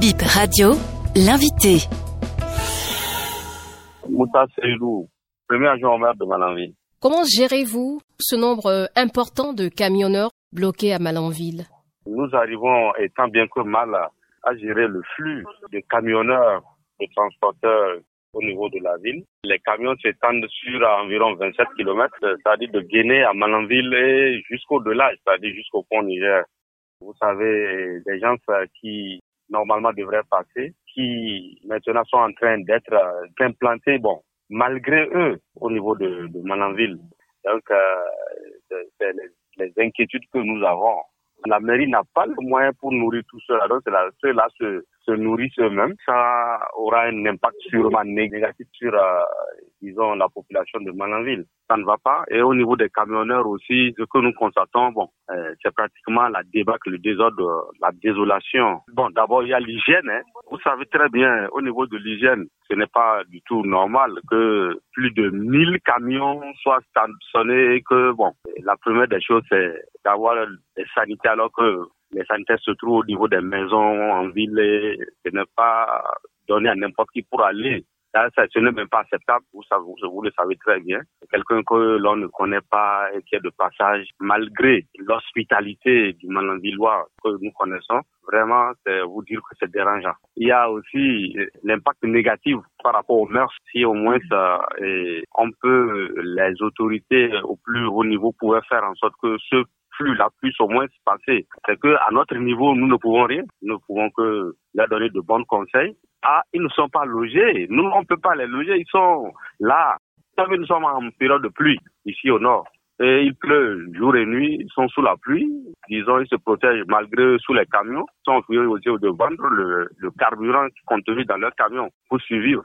Bip Radio, l'invité. Moussa Seydou, premier au maire de Malanville. Comment gérez-vous ce nombre important de camionneurs bloqués à Malanville? Nous arrivons, étant bien que mal, à gérer le flux de camionneurs, de transporteurs au niveau de la ville. Les camions s'étendent sur environ 27 km, c'est-à-dire de Guinée à Malanville et jusqu'au-delà, c'est-à-dire jusqu'au pont Niger. Vous savez, des gens qui normalement devraient passer, qui maintenant sont en train d'être implantés, bon, malgré eux, au niveau de, de Malanville. Donc, euh, c'est les, les inquiétudes que nous avons. La mairie n'a pas le moyen pour nourrir tout cela. Donc, ceux-là se, se nourrissent eux-mêmes. Ça aura un impact sûrement négatif sur, euh, disons, la population de Malanville. Ça ne va pas. Et au niveau des camionneurs aussi, ce que nous constatons, bon, euh, c'est pratiquement la débâcle, le désordre, la désolation. Bon, d'abord, il y a l'hygiène. Hein. Vous savez très bien, au niveau de l'hygiène, ce n'est pas du tout normal que plus de 1000 camions soient stationnés et que, bon, la première des choses, c'est d'avoir des sanitaires alors que les sanitaires se trouvent au niveau des maisons en ville et ce n'est pas donné à n'importe qui pour aller. Ce n'est même pas acceptable, vous, le savez très bien. Quelqu'un que l'on ne connaît pas et qui est de passage, malgré l'hospitalité du Malanvillois que nous connaissons, vraiment, c'est vous dire que c'est dérangeant. Il y a aussi l'impact négatif par rapport aux mœurs. Si au moins ça, et on peut, les autorités au plus haut niveau pouvaient faire en sorte que ceux la plus au moins se passer. C'est que à notre niveau, nous ne pouvons rien. Nous ne pouvons que leur donner de bons conseils. Ah, ils ne sont pas logés. Nous, on ne peut pas les loger. Ils sont là. Nous sommes en période de pluie ici au nord. Et il pleut jour et nuit, ils sont sous la pluie. Disons, ils se protègent malgré sous les camions. Ils sont aussi de vendre le, le carburant contenu dans leurs camions pour survivre.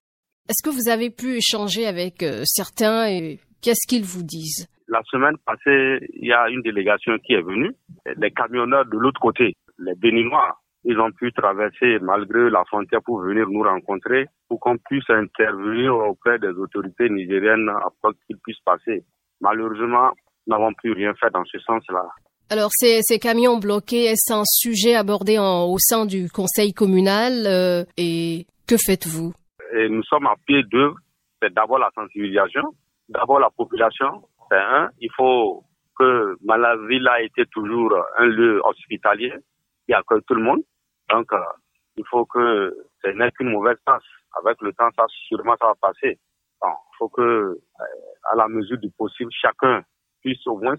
Est-ce que vous avez pu échanger avec certains et qu'est-ce qu'ils vous disent? La semaine passée, il y a une délégation qui est venue. Les camionneurs de l'autre côté, les Béninois, ils ont pu traverser malgré la frontière pour venir nous rencontrer, pour qu'on puisse intervenir auprès des autorités nigériennes afin qu'ils puissent passer. Malheureusement, nous n'avons plus rien fait dans ce sens-là. Alors, ces, ces, camions bloqués, est-ce un sujet abordé en, au sein du conseil communal euh, et que faites-vous? Nous sommes à pied d'œuvre. C'est d'abord la sensibilisation, d'abord la population, c'est un, il faut que Malaville a été toujours un lieu hospitalier qui accueille tout le monde. Donc, euh, il faut que ce n'est qu'une mauvaise passe. Avec le temps, ça, sûrement, ça va passer. Il faut que, euh, à la mesure du possible, chacun puisse au moins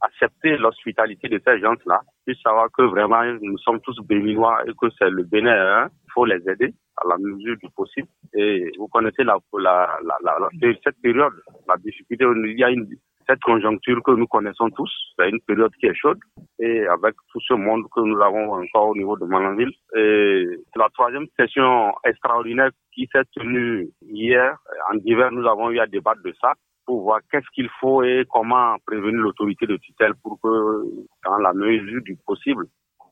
accepter l'hospitalité de ces gens-là, puisse savoir que vraiment, nous sommes tous béninois et que c'est le Bénin, hein. il faut les aider à la mesure du possible. Et vous connaissez la, la, la, la, cette période, la difficulté, il y a une, cette conjoncture que nous connaissons tous, c'est une période qui est chaude et avec tout ce monde que nous avons encore au niveau de Malanville. Et la troisième session extraordinaire qui s'est tenue hier, en hiver, nous avons eu à débattre de ça pour voir qu'est-ce qu'il faut et comment prévenir l'autorité de tutelle pour que, dans la mesure du possible,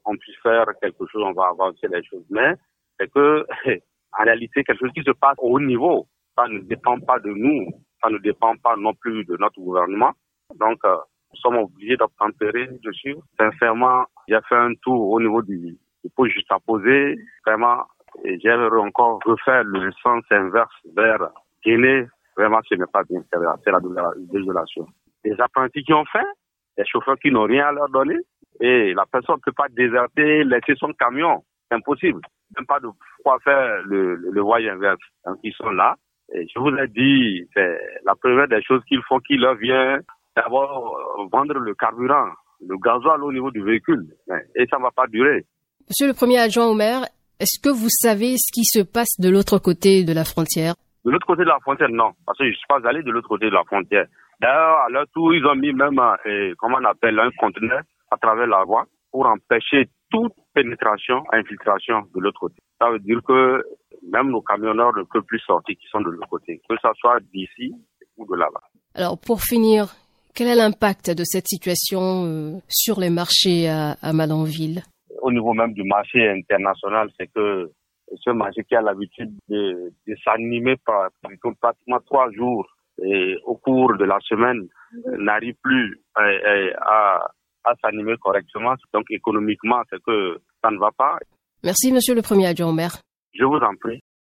on puisse faire quelque chose, on va avancer les choses. Mais c'est que, en réalité, quelque chose qui se passe au haut niveau, ça ne dépend pas de nous, ne dépend pas non plus de notre gouvernement. Donc, euh, nous sommes obligés d'obtempérer dessus. Sincèrement, j'ai fait un tour au niveau du, du poste juste à poser. Vraiment, j'ai encore refait le sens inverse vers Guinée. Vraiment, ce n'est pas bien. C'est la désolation. Les apprentis qui ont fait, les chauffeurs qui n'ont rien à leur donner, et la personne ne peut pas déserter, laisser son camion. C'est impossible. Même pas de quoi faire le, le, le voyage inverse. Donc, ils sont là. Et je vous ai dit, c'est la première des choses qu'il faut qu'il leur vienne d'abord vendre le carburant, le gasoil au niveau du véhicule. Et ça ne va pas durer. Monsieur le premier adjoint au maire, est-ce que vous savez ce qui se passe de l'autre côté de la frontière? De l'autre côté de la frontière, non. Parce que je ne suis pas allé de l'autre côté de la frontière. D'ailleurs, à leur tour, ils ont mis même, euh, comment on appelle, un conteneur à travers la voie pour empêcher toute pénétration, infiltration de l'autre côté. Ça veut dire que même nos camionneurs ne peuvent plus sortir qui sont de l'autre côté, que ce soit d'ici ou de là-bas. Alors pour finir, quel est l'impact de cette situation euh, sur les marchés à, à Malanville Au niveau même du marché international, c'est que ce marché qui a l'habitude de, de s'animer par, pratiquement trois jours et au cours de la semaine n'arrive plus à, à, à s'animer correctement. Donc économiquement, c'est que ça ne va pas. Merci, monsieur le premier adjoint au maire. Je vous en prie.